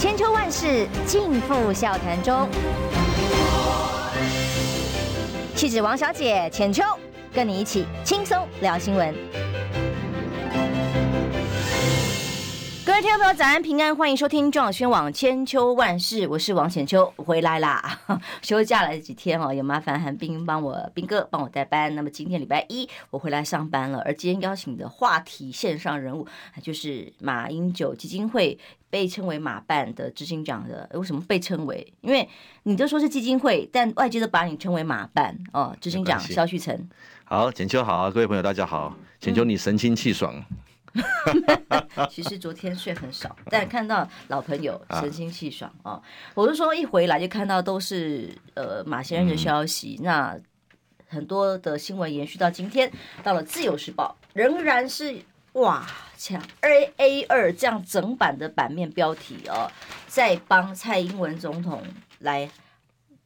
千秋万世尽付笑谈中。气质王小姐浅秋，跟你一起轻松聊新闻。各位听众朋友，早安平安，欢迎收听中广宣网千秋万世，我是王浅秋，我回来啦，休假了几天哦，也麻烦韩冰帮我冰哥帮我代班。那么今天礼拜一我回来上班了，而今天邀请的话题线上人物就是马英九基金会被称为马办的执行长的，为什么被称为？因为你都说是基金会，但外界都把你称为马办哦。执行长肖旭岑，好，浅秋好，各位朋友大家好，浅秋你神清气爽。嗯 其实昨天睡很少，但看到老朋友神清气爽啊、哦！我是说一回来就看到都是呃马先生的消息，嗯、那很多的新闻延续到今天，到了自由时报仍然是哇抢 A A 二这样整版的版面标题哦，在帮蔡英文总统来。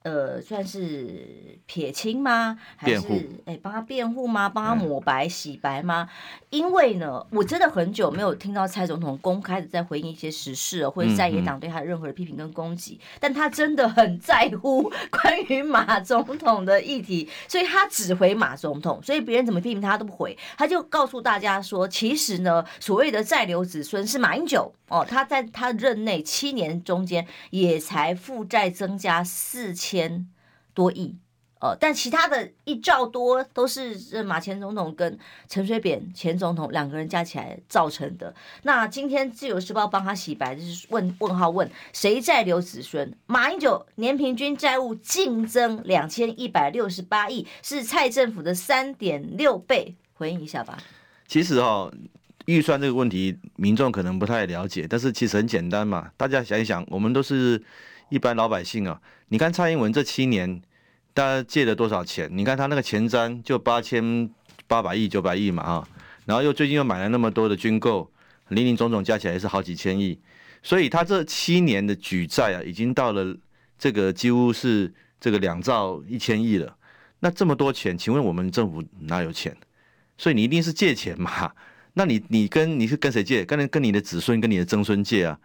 呃，算是撇清吗？还是哎，帮他辩护吗？帮他抹白、洗白吗？因为呢，我真的很久没有听到蔡总统公开的在回应一些时事，或者在野党对他任何的批评跟攻击。但他真的很在乎 关于马总统的议题，所以他只回马总统。所以别人怎么批评他，他都不回，他就告诉大家说，其实呢，所谓的在留子孙是马英九哦，他在他任内七年中间也才负债增加四千。千多亿，呃，但其他的一兆多都是马前总统跟陈水扁前总统两个人加起来造成的。那今天自由时报帮他洗白，就是问问号问谁在留子孙？马英九年平均债务净增两千一百六十八亿，是蔡政府的三点六倍。回应一下吧。其实哦，预算这个问题，民众可能不太了解，但是其实很简单嘛。大家想一想，我们都是。一般老百姓啊，你看蔡英文这七年，大家借了多少钱？你看他那个前瞻就八千八百亿、九百亿嘛啊，然后又最近又买了那么多的军购，林林总总加起来也是好几千亿，所以他这七年的举债啊，已经到了这个几乎是这个两兆一千亿了。那这么多钱，请问我们政府哪有钱？所以你一定是借钱嘛？那你你跟你是跟谁借？跟跟你的子孙、跟你的曾孙借啊？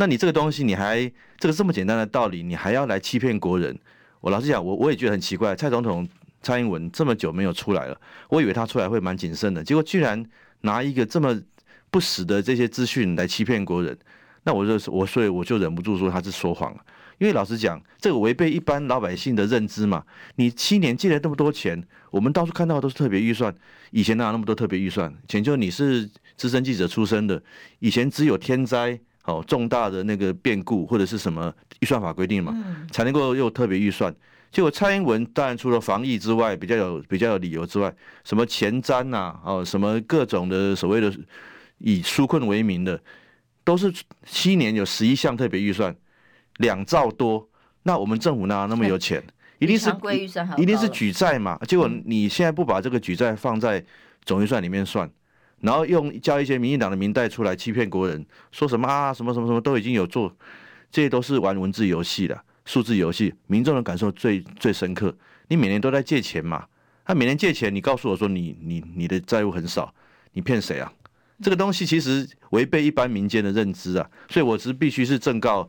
那你这个东西，你还这个这么简单的道理，你还要来欺骗国人？我老实讲，我我也觉得很奇怪。蔡总统蔡英文这么久没有出来了，我以为他出来会蛮谨慎的，结果居然拿一个这么不实的这些资讯来欺骗国人。那我就我所以我就忍不住说他是说谎了，因为老实讲，这个违背一般老百姓的认知嘛。你七年借了那么多钱，我们到处看到都是特别预算，以前哪有那么多特别预算？前就你是资深记者出身的，以前只有天灾。哦，重大的那个变故或者是什么预算法规定嘛，才能够又特别预算。结果蔡英文当然除了防疫之外，比较有比较有理由之外，什么前瞻呐，哦，什么各种的所谓的以纾困为名的，都是七年有十一项特别预算，两兆多。那我们政府哪那么有钱？一定是一定是举债嘛。结果你现在不把这个举债放在总预算里面算。然后用叫一些民进党的民代出来欺骗国人，说什么啊，什么什么什么都已经有做，这些都是玩文字游戏的数字游戏，民众的感受最最深刻。你每年都在借钱嘛？他每年借钱，你告诉我说你你你的债务很少，你骗谁啊？这个东西其实违背一般民间的认知啊，所以我是必须是正告。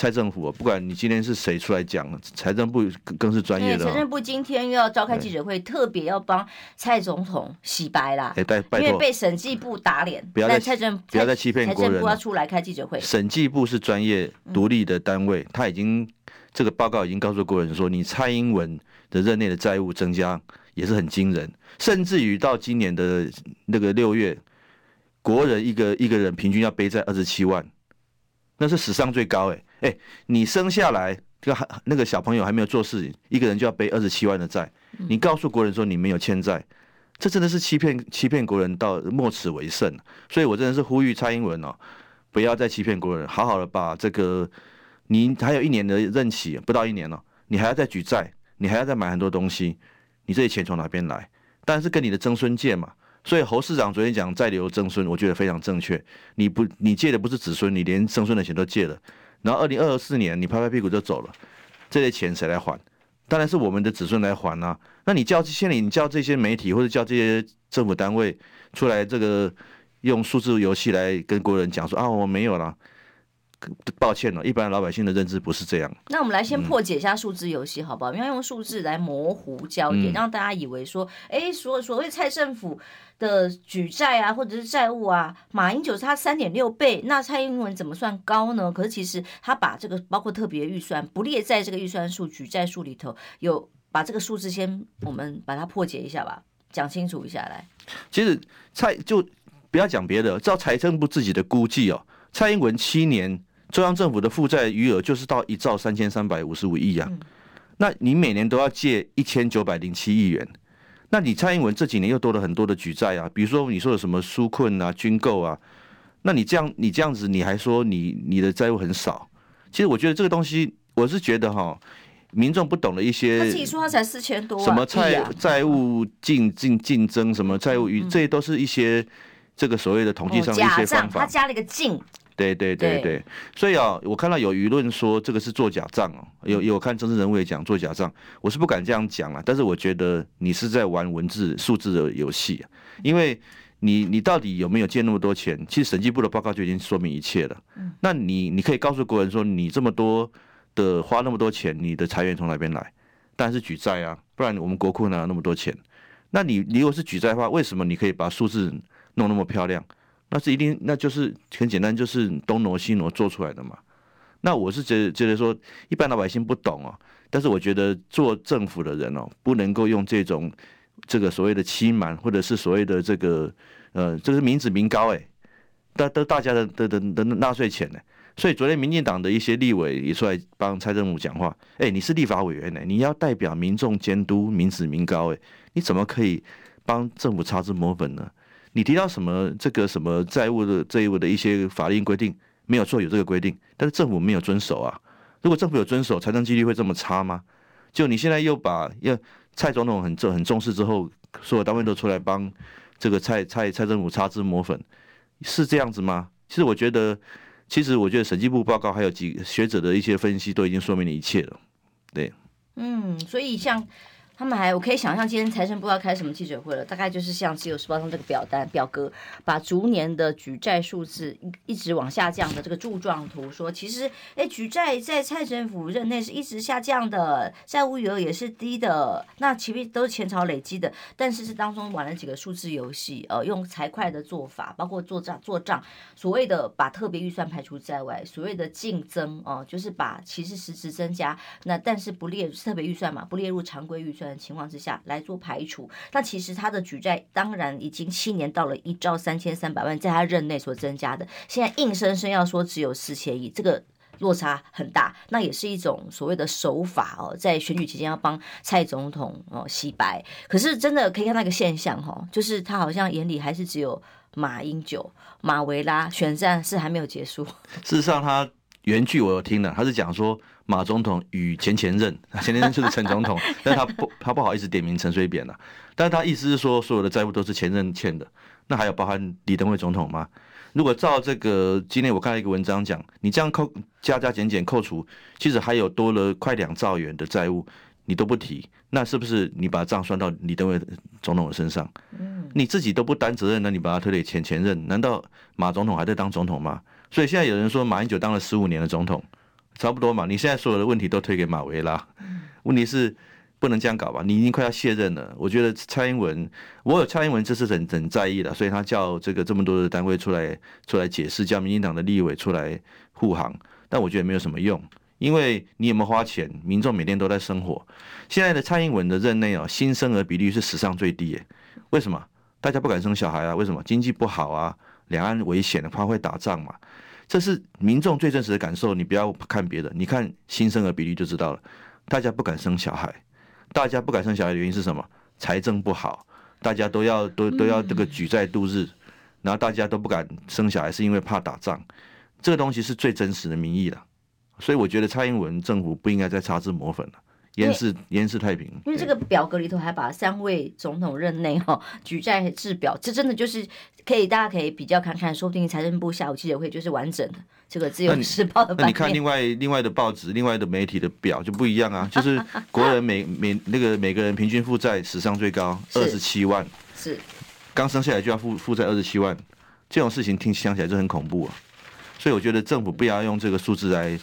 蔡政府，不管你今天是谁出来讲，财政部更是专业的。财政部今天又要召开记者会，特别要帮蔡总统洗白啦。因为被审计部打脸，不要再蔡政不要再欺骗国人。财政部要出来开记者会。审计部是专业独立的单位，他已经这个报告已经告诉国人说，你蔡英文的任内的债务增加也是很惊人，甚至于到今年的那个六月，国人一个一个人平均要背债二十七万，那是史上最高哎。哎，你生下来就还那个小朋友还没有做事情，一个人就要背二十七万的债，你告诉国人说你没有欠债，这真的是欺骗欺骗国人到莫此为甚。所以我真的是呼吁蔡英文哦，不要再欺骗国人，好好的把这个你还有一年的任期，不到一年了，你还要再举债，你还要再买很多东西，你这些钱从哪边来？当然是跟你的曾孙借嘛。所以侯市长昨天讲再留曾孙，我觉得非常正确。你不你借的不是子孙，你连曾孙的钱都借了。然后二零二四年你拍拍屁股就走了，这些钱谁来还？当然是我们的子孙来还啊。那你叫现在你叫这些媒体或者叫这些政府单位出来，这个用数字游戏来跟国人讲说啊，我没有了。抱歉了，一般老百姓的认知不是这样。那我们来先破解一下数字游戏，好不好？我们要用数字来模糊焦点，让大家以为说，哎，所所谓蔡政府的举债啊，或者是债务啊，马英九是他三点六倍，那蔡英文怎么算高呢？可是其实他把这个包括特别预算不列在这个预算数举债数里头，有把这个数字先我们把它破解一下吧，讲清楚一下来。其实蔡就不要讲别的，照财政部自己的估计哦，蔡英文七年。中央政府的负债余额就是到一兆三千三百五十五亿啊，那你每年都要借一千九百零七亿元，那你蔡英文这几年又多了很多的举债啊，比如说你说的什么纾困啊、军购啊，那你这样你这样子你还说你你的债务很少，其实我觉得这个东西我是觉得哈，民众不懂的一些，他自己说他才四千多，什么债债务竞竞竞争，什么债务余，这些都是一些这个所谓的统计上的一些方法，他加了一个竞。对对对对，所以啊，我看到有舆论说这个是做假账哦，有有看政治人物也讲做假账，我是不敢这样讲啊，但是我觉得你是在玩文字数字的游戏，因为你你到底有没有借那么多钱？其实审计部的报告就已经说明一切了。嗯那你你可以告诉国人说，你这么多的花那么多钱，你的财源从哪边来？当然是举债啊，不然我们国库哪有那么多钱？那你你如果是举债的话，为什么你可以把数字弄那么漂亮？那是一定，那就是很简单，就是东挪西挪做出来的嘛。那我是觉得觉得说，一般老百姓不懂哦，但是我觉得做政府的人哦，不能够用这种这个所谓的欺瞒，或者是所谓的这个呃，这是民脂民膏哎，大都大家的的的的纳税钱呢。所以昨天民进党的一些立委也出来帮蔡政府讲话，哎，你是立法委员呢，你要代表民众监督民脂民膏哎，你怎么可以帮政府擦脂抹粉呢？你提到什么这个什么债务的债务的一些法令规定没有错，有这个规定，但是政府没有遵守啊。如果政府有遵守，财政纪律会这么差吗？就你现在又把要蔡总统很重很重视之后，所有单位都出来帮这个蔡蔡蔡政府擦脂抹粉，是这样子吗？其实我觉得，其实我觉得审计部报告还有几学者的一些分析都已经说明了一切了。对，嗯，所以像。他们还，我可以想象今天财政部要开什么记者会了，大概就是像《自由时报》上这个表单表格，把逐年的举债数字一一直往下降的这个柱状图，说其实，哎，举债在蔡政府任内是一直下降的，债务余额也是低的，那前面都是前朝累积的，但是是当中玩了几个数字游戏，呃，用财会的做法，包括做账做账，所谓的把特别预算排除在外，所谓的竞争哦、就是把其实实质增加，那但是不列特别预算嘛，不列入常规预算。的情况之下来做排除，那其实他的举债当然已经七年到了一兆三千三百万，在他任内所增加的，现在硬生生要说只有四千亿，这个落差很大，那也是一种所谓的手法哦，在选举期间要帮蔡总统哦洗白，可是真的可以看到一个现象哈，就是他好像眼里还是只有马英九、马维拉，选战是还没有结束。事实上，他原句我有听了，他是讲说。马总统与前前任，前前任就是陈总统，但他不，他不好意思点名陈水扁了。但是他意思是说，所有的债务都是前任欠的。那还有包含李登辉总统吗？如果照这个，今天我看了一个文章讲，你这样扣加加减减扣除，其实还有多了快两兆元的债务，你都不提，那是不是你把账算到李登辉总统的身上？你自己都不担责任，那你把他推给前前任，难道马总统还在当总统吗？所以现在有人说，马英九当了十五年的总统。差不多嘛，你现在所有的问题都推给马维拉，问题是不能这样搞吧？你已经快要卸任了。我觉得蔡英文，我有蔡英文这是很很在意的，所以他叫这个这么多的单位出来出来解释，叫民进党的立委出来护航。但我觉得没有什么用，因为你有没有花钱，民众每天都在生活。现在的蔡英文的任内哦，新生儿比率是史上最低耶。为什么？大家不敢生小孩啊？为什么？经济不好啊？两岸危险，怕会打仗嘛？这是民众最真实的感受，你不要看别的，你看新生儿比例就知道了。大家不敢生小孩，大家不敢生小孩的原因是什么？财政不好，大家都要都都要这个举债度日，然后大家都不敢生小孩，是因为怕打仗。这个东西是最真实的民意了，所以我觉得蔡英文政府不应该再擦脂抹粉了。严世严世太平，因为这个表格里头还把三位总统任内哈举债制表，这真的就是可以大家可以比较看看，说不定财政部下午记者会就是完整的这个自由时报的版面。那你看另外另外的报纸、另外的媒体的表就不一样啊，就是 国人每每那个每个人平均负债史上最高二十七万，是刚生下来就要负负债二十七万，这种事情听想起来就很恐怖啊。所以我觉得政府不要用这个数字来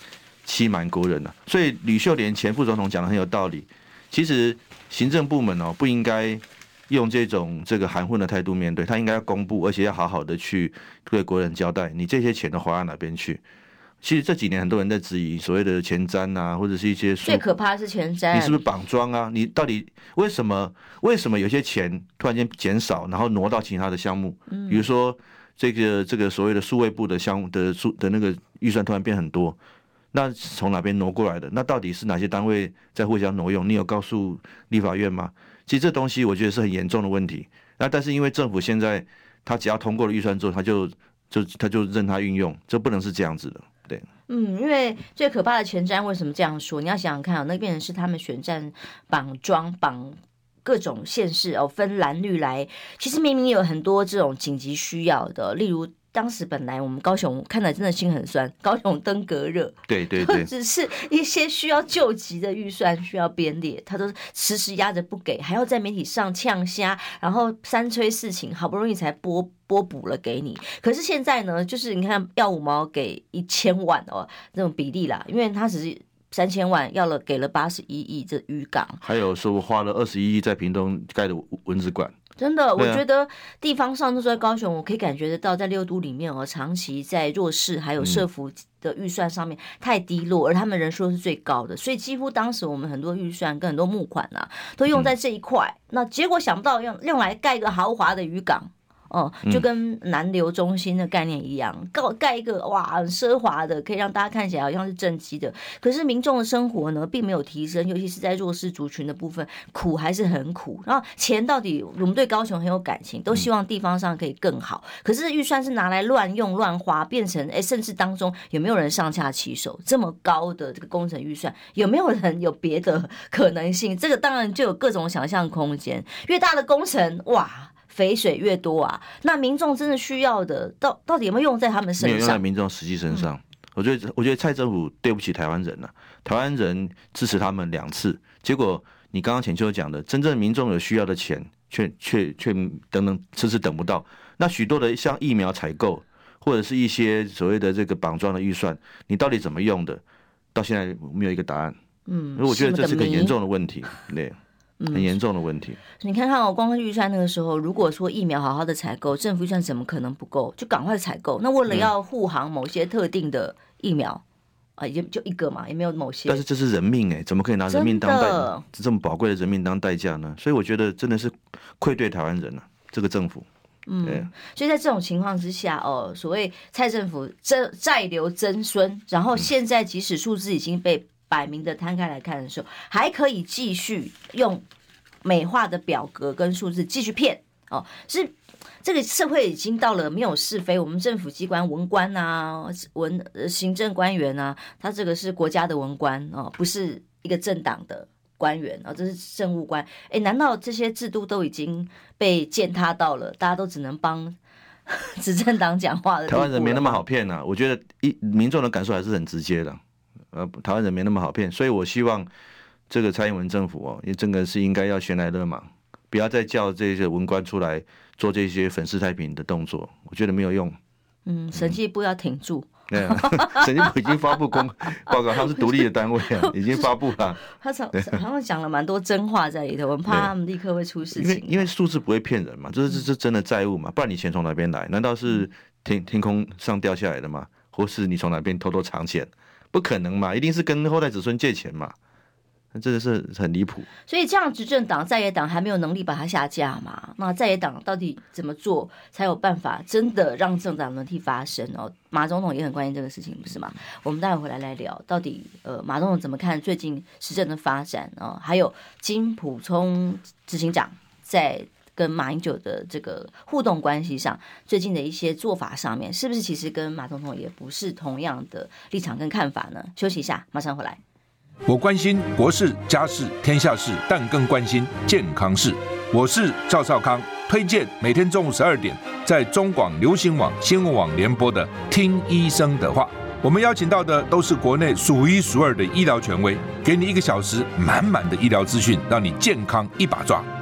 欺瞒国人了。所以吕秀莲前副总统讲的很有道理，其实行政部门哦不应该用这种这个含混的态度面对，他应该要公布，而且要好好的去对国人交代，你这些钱都花到哪边去。其实这几年很多人在质疑所谓的前瞻啊，或者是一些最可怕的是前瞻，你是不是绑桩啊？你到底为什么为什么有些钱突然间减少，然后挪到其他的项目？比如说这个这个所谓的数位部的项目的数的那个预算突然变很多，那从哪边挪过来的？那到底是哪些单位在互相挪用？你有告诉立法院吗？其实这东西我觉得是很严重的问题。那但是因为政府现在他只要通过了预算之后，他就就他就任他运用，这不能是这样子的。对，嗯，因为最可怕的前瞻为什么这样说？你要想想看啊，那变成是他们选战绑桩绑各种县市哦，分蓝绿来，其实明明有很多这种紧急需要的，例如。当时本来我们高雄看了真的心很酸，高雄登革热，对对对，只是一些需要救急的预算需要编列，他都迟迟压着不给，还要在媒体上呛虾，然后三催四请，好不容易才拨拨补了给你。可是现在呢，就是你看要五毛给一千万哦，这种比例啦，因为他只是三千万要了给了八十一亿这渔港，还有说花了二十一亿在屏东盖的蚊子馆。真的，我觉得地方上都在高雄，我可以感觉得到，在六都里面哦，长期在弱势还有社福的预算上面太低落，而他们人数是最高的，所以几乎当时我们很多预算跟很多募款啊，都用在这一块。那结果想不到用用来盖一个豪华的渔港。哦，就跟南流中心的概念一样，盖盖一个哇，很奢华的，可以让大家看起来好像是正畸的。可是民众的生活呢，并没有提升，尤其是在弱势族群的部分，苦还是很苦。然后钱到底，我们对高雄很有感情，都希望地方上可以更好。可是预算是拿来乱用乱花，变成哎，甚至当中有没有人上下其手？这么高的这个工程预算，有没有人有别的可能性？这个当然就有各种想象空间。越大的工程，哇！肥水越多啊，那民众真的需要的，到到底有没有用在他们身上？没有用在民众实际身上。嗯、我觉得，我觉得蔡政府对不起台湾人了、啊。台湾人支持他们两次，结果你刚刚浅秋讲的，真正民众有需要的钱，却却却等等迟迟等不到。那许多的像疫苗采购，或者是一些所谓的这个绑桩的预算，你到底怎么用的？到现在没有一个答案。嗯，我觉得这是个严重的问题。对。很严重的问题。嗯、你看看哦，光是预算那个时候，如果说疫苗好好的采购，政府预算怎么可能不够？就赶快采购。那为了要护航某些特定的疫苗，啊、嗯，也就一个嘛，也没有某些。但是这是人命哎，怎么可以拿人命当代这么宝贵的人命当代价呢？所以我觉得真的是愧对台湾人了、啊，这个政府。嗯，对。所以在这种情况之下，哦，所谓蔡政府债债留曾孙，然后现在即使数字已经被。摆明的摊开来看的时候，还可以继续用美化的表格跟数字继续骗哦。是这个社会已经到了没有是非，我们政府机关文官啊、文行政官员啊，他这个是国家的文官哦，不是一个政党的官员哦，这是政务官。哎，难道这些制度都已经被践踏到了？大家都只能帮 执政党讲话的？台湾人没那么好骗啊！我觉得一民众的感受还是很直接的。呃，台湾人没那么好骗，所以我希望这个蔡英文政府哦，也真的是应该要悬来勒马，不要再叫这些文官出来做这些粉饰太平的动作，我觉得没有用。嗯，审计部要挺住。对啊，审计部已经发布公报告，他是独立的单位啊，已经发布了。他常好像讲了蛮多真话在里头，我们怕他们立刻会出事情。因为因为数字不会骗人嘛，这是这是真的债务嘛，不然你钱从哪边来？难道是天天空上掉下来的吗？或是你从哪边偷偷藏钱？不可能嘛，一定是跟后代子孙借钱嘛，那真的是很离谱。所以这样执政党在野党还没有能力把它下架嘛？那在野党到底怎么做才有办法真的让政党轮替发生哦？马总统也很关心这个事情，不是吗？我们待会回来来聊，到底呃马总统怎么看最近时政的发展哦？还有金普聪执行长在。跟马英九的这个互动关系上，最近的一些做法上面，是不是其实跟马总统也不是同样的立场跟看法呢？休息一下，马上回来。我关心国事、家事、天下事，但更关心健康事。我是赵少康，推荐每天中午十二点在中广流行网、新闻网联播的《听医生的话》。我们邀请到的都是国内数一数二的医疗权威，给你一个小时满满的医疗资讯，让你健康一把抓。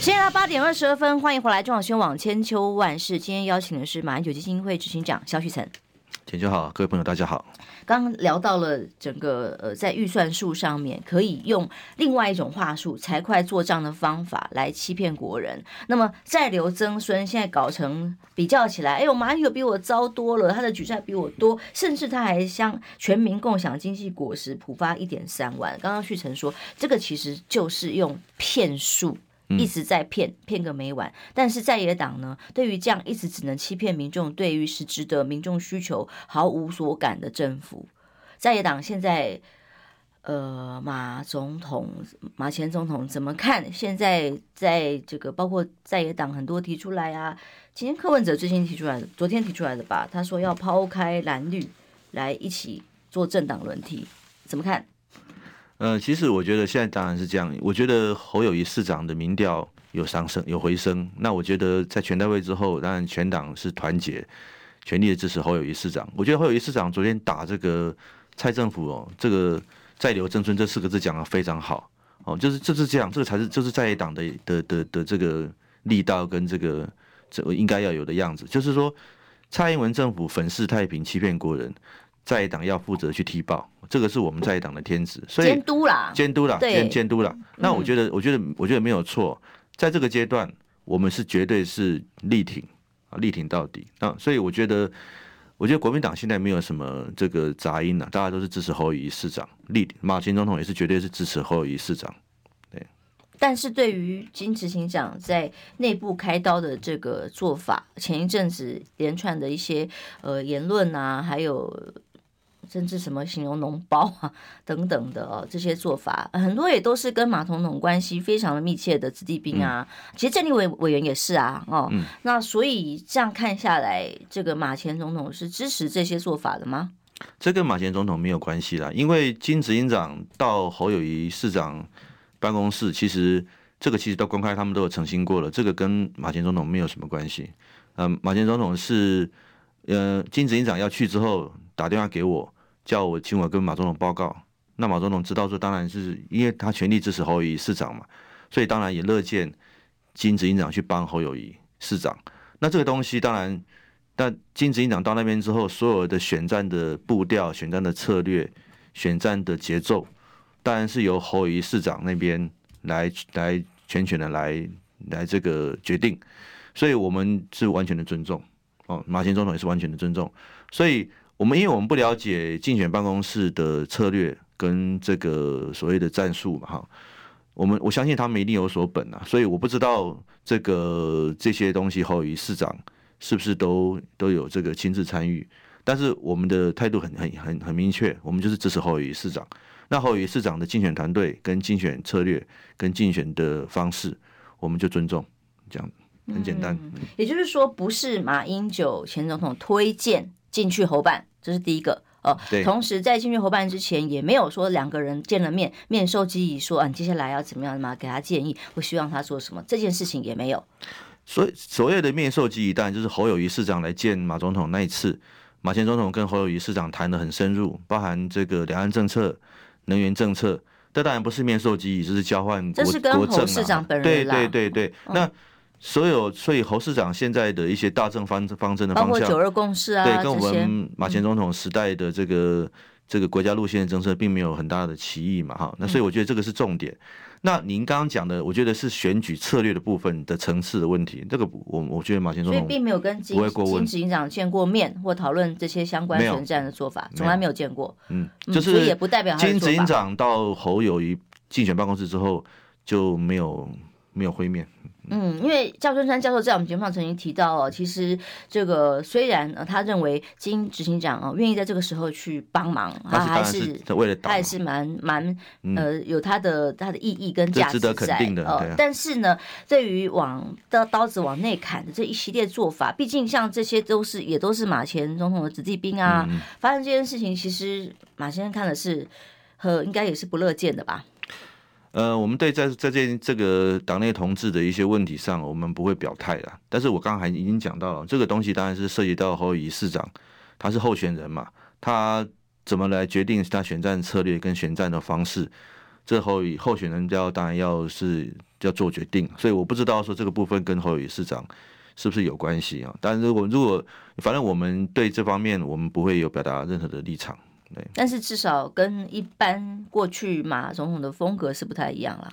现在八点二十二分，欢迎回来中广宣网千秋万世。今天邀请的是马英九基金会执行长萧旭岑。浅秋好，各位朋友大家好。刚刚聊到了整个呃，在预算数上面，可以用另外一种话术，财会做账的方法来欺骗国人。那么再留曾孙，现在搞成比较起来，哎呦，马英九比我糟多了，他的举债比我多，甚至他还向全民共享经济果实普发一点三万。刚刚旭成说，这个其实就是用骗术。一直在骗，骗个没完。但是在野党呢，对于这样一直只能欺骗民众，对于实质的民众需求毫无所感的政府，在野党现在，呃，马总统、马前总统怎么看？现在在这个包括在野党很多提出来啊，今天柯文哲最新提出来的，昨天提出来的吧？他说要抛开蓝绿来一起做政党轮替，怎么看？呃，其实我觉得现在当然是这样。我觉得侯友宜市长的民调有上升，有回升。那我觉得在全代会之后，当然全党是团结，全力的支持侯友宜市长。我觉得侯友宜市长昨天打这个蔡政府哦，这个在留曾孙这四个字讲的非常好哦，就是就是这样，这个才是就是在野党的的的的这个力道跟这个这应该要有的样子。就是说，蔡英文政府粉饰太平，欺骗国人。在野党要负责去踢爆，这个是我们在野党的天职，所以监督啦，监督啦，监监督啦。嗯、那我觉得，我觉得，我觉得没有错，在这个阶段，我们是绝对是力挺啊，力挺到底啊。所以我觉得，我觉得国民党现在没有什么这个杂音了，大家都是支持侯友宜市长，力马前总统也是绝对是支持侯友宜市长。对。但是对于金执行长在内部开刀的这个做法，前一阵子连串的一些呃言论啊，还有。甚至什么形容脓包啊等等的哦，这些做法很多也都是跟马总统关系非常的密切的子弟兵啊。嗯、其实郑丽委委员也是啊，哦，嗯、那所以这样看下来，这个马前总统是支持这些做法的吗？这跟马前总统没有关系啦，因为金执行长到侯友谊市长办公室，其实这个其实都公开，他们都有澄清过了，这个跟马前总统没有什么关系。嗯、呃，马前总统是呃金执行长要去之后打电话给我。叫我请我跟马总统报告，那马总统知道说，当然是因为他全力支持侯友宜市长嘛，所以当然也乐见金执行长去帮侯友宜市长。那这个东西当然，但金执行长到那边之后，所有的选战的步调、选战的策略、选战的节奏，当然是由侯友宜市长那边来来全权的来来这个决定，所以我们是完全的尊重哦，马前总统也是完全的尊重，所以。我们因为我们不了解竞选办公室的策略跟这个所谓的战术嘛，哈，我们我相信他们一定有所本啊，所以我不知道这个这些东西侯友宜市长是不是都都有这个亲自参与，但是我们的态度很很很很明确，我们就是支持侯友宜市长。那侯友宜市长的竞选团队跟竞选策略跟竞选的方式，我们就尊重，这样很简单。也就是说，不是马英九前总统推荐进去侯办。这是第一个哦，对同时在进去侯办之前，也没有说两个人见了面，面授机宜说啊，你接下来要怎么样嘛，给他建议，我希望他做什么，这件事情也没有。所以所谓的面授机宜，当然就是侯友宜市长来见马总统那一次，马前总统跟侯友宜市长谈得很深入，包含这个两岸政策、能源政策，这当然不是面授机宜，就是交换国，这是跟侯市长本人对对对对，嗯、那。所有，所以侯市长现在的一些大政方方针的方向，包括九二共识啊，对，跟我们马前总统时代的这个、嗯、这个国家路线的政策，并没有很大的歧义嘛，哈。那所以我觉得这个是重点。嗯、那您刚刚讲的，我觉得是选举策略的部分的层次的问题。这个我我觉得马前总统并没有跟金金执行长见过面或讨论这些相关选战的做法，从来没有见过。嗯，就是所以也不代表金执行长到侯友谊竞选办公室之后就没有没有会面。嗯，因为赵春山教授在我们节目上曾经提到哦，其实这个虽然呃，他认为金执行长哦愿意在这个时候去帮忙，他还是为了他还是蛮蛮呃有他的他的意义跟价值在，值得肯定的哦。但是呢，对于往刀刀子往内砍的这一系列做法，毕竟像这些都是也都是马前总统的子弟兵啊，发生这件事情，其实马先生看的是和应该也是不乐见的吧。呃，我们对在在这这个党内同志的一些问题上，我们不会表态的。但是我刚才已经讲到了，这个东西当然是涉及到侯友市长，他是候选人嘛，他怎么来决定他选战策略跟选战的方式，这侯友候选人要当然要是要做决定。所以我不知道说这个部分跟侯友市长是不是有关系啊？但是如果如果反正我们对这方面我们不会有表达任何的立场。但是至少跟一般过去马总统的风格是不太一样了。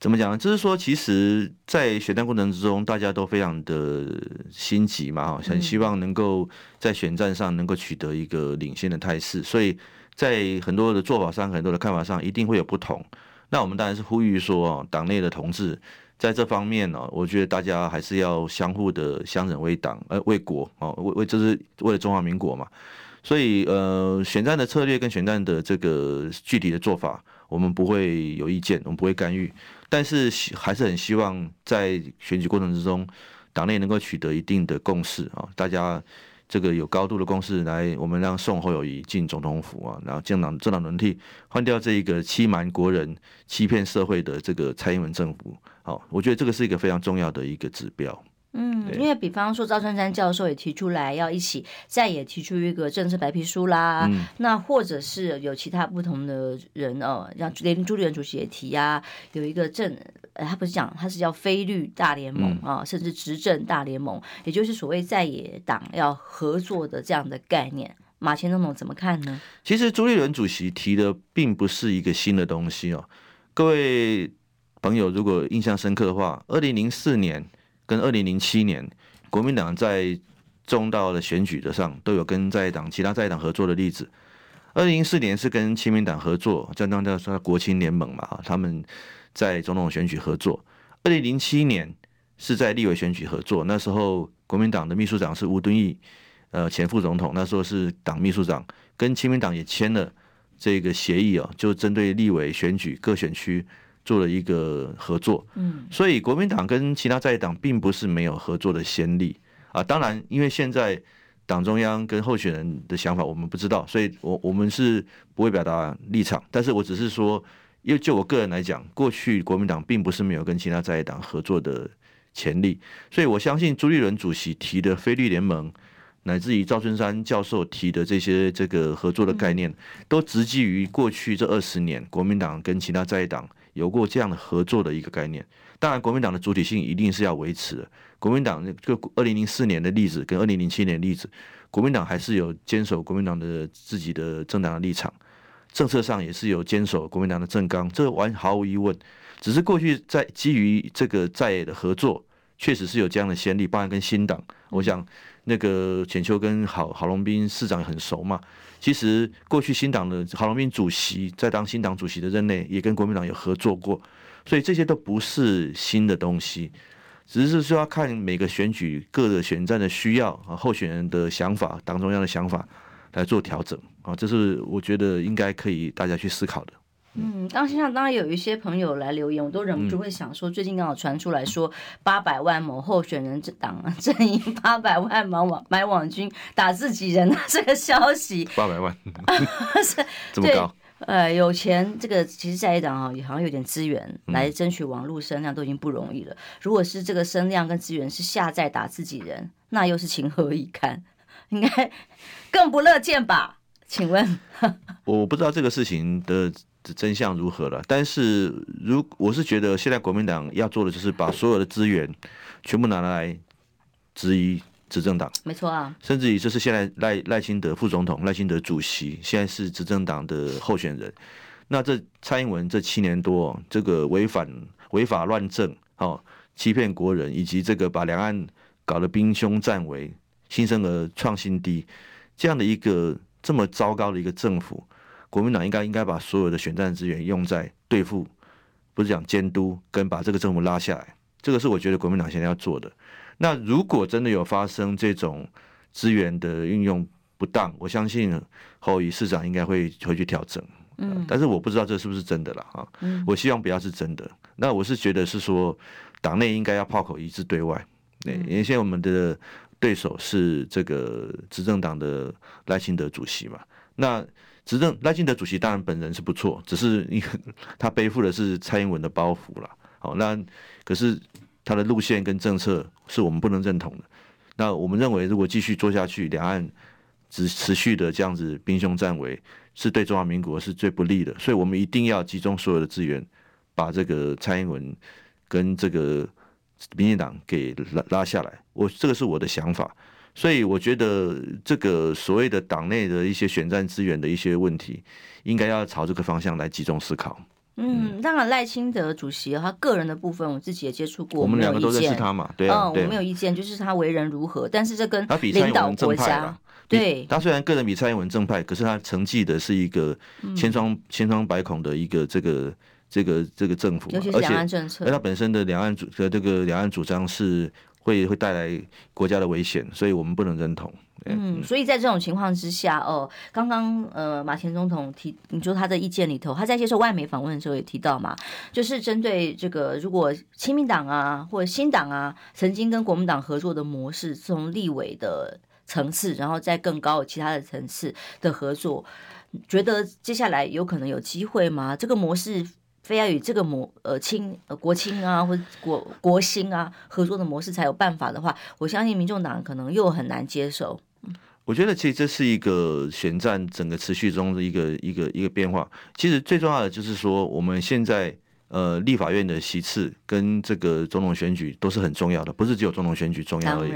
怎么讲呢？就是说，其实，在选战过程之中，大家都非常的心急嘛，哈很希望能够在选战上能够取得一个领先的态势，所以在很多的做法上、很多的看法上，一定会有不同。那我们当然是呼吁说，党内的同志在这方面呢，我觉得大家还是要相互的相忍为党，呃，为国哦，为为这是为了中华民国嘛。所以，呃，选战的策略跟选战的这个具体的做法，我们不会有意见，我们不会干预。但是，还是很希望在选举过程之中，党内能够取得一定的共识啊，大家这个有高度的共识来，我们让宋侯友谊进总统府啊，然后政党政党轮替，换掉这一个欺瞒国人、欺骗社会的这个蔡英文政府。好，我觉得这个是一个非常重要的一个指标。嗯，因为比方说赵春山教授也提出来要一起再也提出一个政策白皮书啦，嗯、那或者是有其他不同的人哦，像连朱立伦主席也提啊，有一个政，他不是讲他是叫非绿大联盟啊，嗯、甚至执政大联盟，也就是所谓在野党要合作的这样的概念，马前总统怎么看呢？其实朱立伦主席提的并不是一个新的东西哦，各位朋友如果印象深刻的话，二零零四年。跟二零零七年，国民党在重大的选举的上都有跟在党其他在党合作的例子。二零零四年是跟亲民党合作，叫那叫说国亲联盟嘛，他们在总统选举合作。二零零七年是在立委选举合作，那时候国民党的秘书长是吴敦义，呃，前副总统，那时候是党秘书长，跟亲民党也签了这个协议哦，就针对立委选举各选区。做了一个合作，嗯，所以国民党跟其他在野党并不是没有合作的先例啊。当然，因为现在党中央跟候选人的想法我们不知道，所以我我们是不会表达立场。但是我只是说，因为就我个人来讲，过去国民党并不是没有跟其他在野党合作的潜力，所以我相信朱立伦主席提的菲律联盟，乃至于赵春山教授提的这些这个合作的概念，都直基于过去这二十年国民党跟其他在野党。有过这样的合作的一个概念，当然国民党的主体性一定是要维持的。国民党就二零零四年的例子跟二零零七年的例子，国民党还是有坚守国民党的自己的政党的立场，政策上也是有坚守国民党的政纲，这完毫无疑问。只是过去在基于这个在的合作，确实是有这样的先例，包含跟新党，我想那个浅秋跟郝郝龙斌市长很熟嘛。其实过去新党的郝龙斌主席在当新党主席的任内，也跟国民党有合作过，所以这些都不是新的东西，只是说要看每个选举各个选战的需要啊，候选人的想法，党中央的想法来做调整啊，这是我觉得应该可以大家去思考的。嗯，当线上当然有一些朋友来留言，我都忍不住会想说，最近刚好传出来说，八百万某候选人党 阵营八百万买网买网军打自己人的这个消息，八百万是 这么高？呃，有钱这个其实在野党啊，也好像有点资源来争取网络声量都已经不容易了。如果是这个声量跟资源是下在打自己人，那又是情何以堪？应该更不乐见吧？请问，我不知道这个事情的。真相如何了？但是如我是觉得，现在国民党要做的就是把所有的资源全部拿来质疑执政党。没错啊，甚至于这是现在赖赖清德副总统、赖清德主席，现在是执政党的候选人。那这蔡英文这七年多，这个违反违法乱政，哦，欺骗国人，以及这个把两岸搞得兵凶战危、新生儿创新低，这样的一个这么糟糕的一个政府。国民党应该应该把所有的选战资源用在对付，不是讲监督跟把这个政府拉下来，这个是我觉得国民党现在要做的。那如果真的有发生这种资源的运用不当，我相信侯友宜市长应该会回去调整。嗯，但是我不知道这是不是真的了啊。嗯，我希望不要是真的。那我是觉得是说，党内应该要炮口一致对外。对，因为现在我们的对手是这个执政党的赖清德主席嘛。那执政赖清德主席当然本人是不错，只是因为他背负的是蔡英文的包袱了。好，那可是他的路线跟政策是我们不能认同的。那我们认为，如果继续做下去，两岸只持续的这样子兵凶战危，是对中华民国是最不利的。所以我们一定要集中所有的资源，把这个蔡英文跟这个民进党给拉拉下来。我这个是我的想法。所以我觉得这个所谓的党内的一些选战资源的一些问题，应该要朝这个方向来集中思考。嗯，当然赖清德主席他个人的部分，我自己也接触过，我们两个都认识他嘛，对啊，嗯，我没有意见，就是他为人如何，但是这跟领导国家，对，他虽然个人比蔡英文正派，可是他承继的是一个千疮千疮百孔的一个这个这个这个政府，尤其是两岸政策，而他本身的两岸主的这个两岸主张是。会会带来国家的危险，所以我们不能认同。嗯，所以在这种情况之下，哦，刚刚呃马前总统提，你说他的意见里头，他在接受外媒访问的时候也提到嘛，就是针对这个如果亲民党啊或者新党啊曾经跟国民党合作的模式，从立委的层次，然后再更高其他的层次的合作，觉得接下来有可能有机会吗？这个模式？非要与这个模呃亲呃国亲啊或者国国兴啊合作的模式才有办法的话，我相信民众党可能又很难接受。我觉得其实这是一个选战整个持续中的一个一个一个变化。其实最重要的就是说，我们现在呃立法院的席次跟这个总统选举都是很重要的，不是只有总统选举重要而已。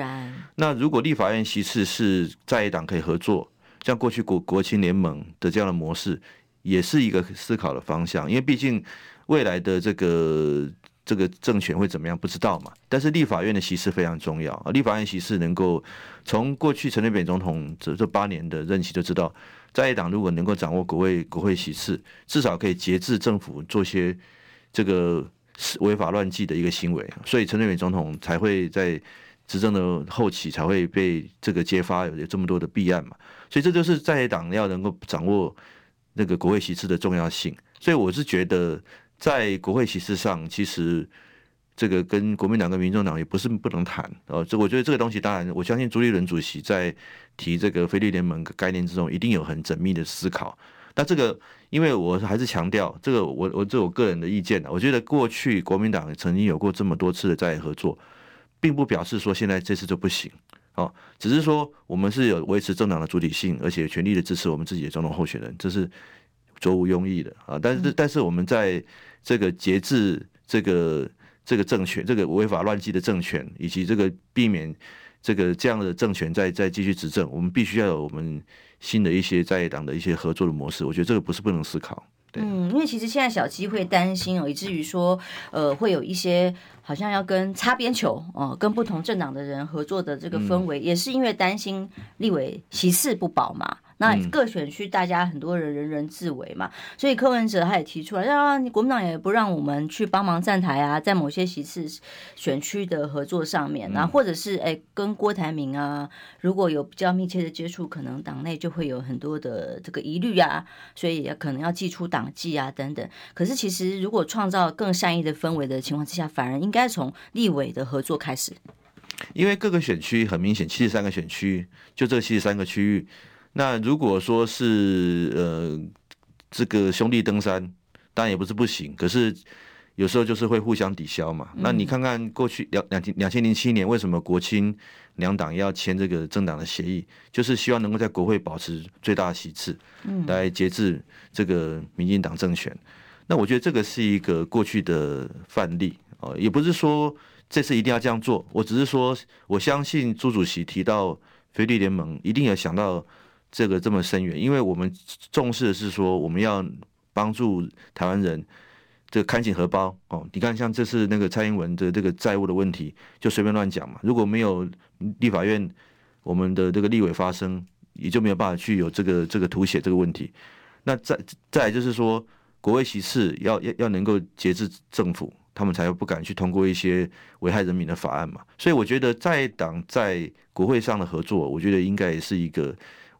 那如果立法院席次是在野党可以合作，像过去国国亲联盟的这样的模式。也是一个思考的方向，因为毕竟未来的这个这个政权会怎么样不知道嘛。但是立法院的席次非常重要啊，立法院席次能够从过去陈水扁总统这这八年的任期就知道，在野党如果能够掌握国会国会席次，至少可以节制政府做些这个违法乱纪的一个行为，所以陈水扁总统才会在执政的后期才会被这个揭发有这么多的弊案嘛。所以这就是在野党要能够掌握。那个国会席次的重要性，所以我是觉得，在国会席次上，其实这个跟国民党跟民众党也不是不能谈哦。这我觉得这个东西，当然我相信朱立伦主席在提这个菲律联盟概念之中，一定有很缜密的思考。那这个，因为我还是强调这个，我我这我个人的意见呢，我觉得过去国民党曾经有过这么多次的在合作，并不表示说现在这次就不行。哦，只是说我们是有维持政党的主体性，而且全力的支持我们自己的总统候选人，这是卓无庸议的啊。但是，但是我们在这个节制这个这个政权，这个违法乱纪的政权，以及这个避免这个这样的政权再再继续执政，我们必须要有我们新的一些在野党的一些合作的模式。我觉得这个不是不能思考。嗯，因为其实现在小鸡会担心哦，以至于说，呃，会有一些好像要跟擦边球哦，跟不同政党的人合作的这个氛围，嗯、也是因为担心立委席次不保嘛。那各选区大家很多人人人自危嘛，所以柯文哲他也提出来，啊，你国民党也不让我们去帮忙站台啊，在某些席次选区的合作上面，啊，或者是哎跟郭台铭啊，如果有比较密切的接触，可能党内就会有很多的这个疑虑啊，所以也可能要祭出党纪啊等等。可是其实如果创造更善意的氛围的情况之下，反而应该从立委的合作开始，因为各个选区很明显，七十三个选区就这七十三个区域。那如果说是呃这个兄弟登山，当然也不是不行，可是有时候就是会互相抵消嘛。那你看看过去两两两千零七年，为什么国亲两党要签这个政党的协议，就是希望能够在国会保持最大的席次，来节制这个民进党政权。那我觉得这个是一个过去的范例哦，也不是说这次一定要这样做，我只是说我相信朱主席提到菲律联盟，一定有想到。这个这么深远，因为我们重视的是说，我们要帮助台湾人这个看紧荷包哦。你看，像这次那个蔡英文的这个债务的问题，就随便乱讲嘛。如果没有立法院我们的这个立委发声，也就没有办法去有这个这个凸显这个问题。那再再就是说，国会席次要要要能够节制政府。他们才不敢去通过一些危害人民的法案嘛。所以我觉得在党在国会上的合作，我觉得应该也是一个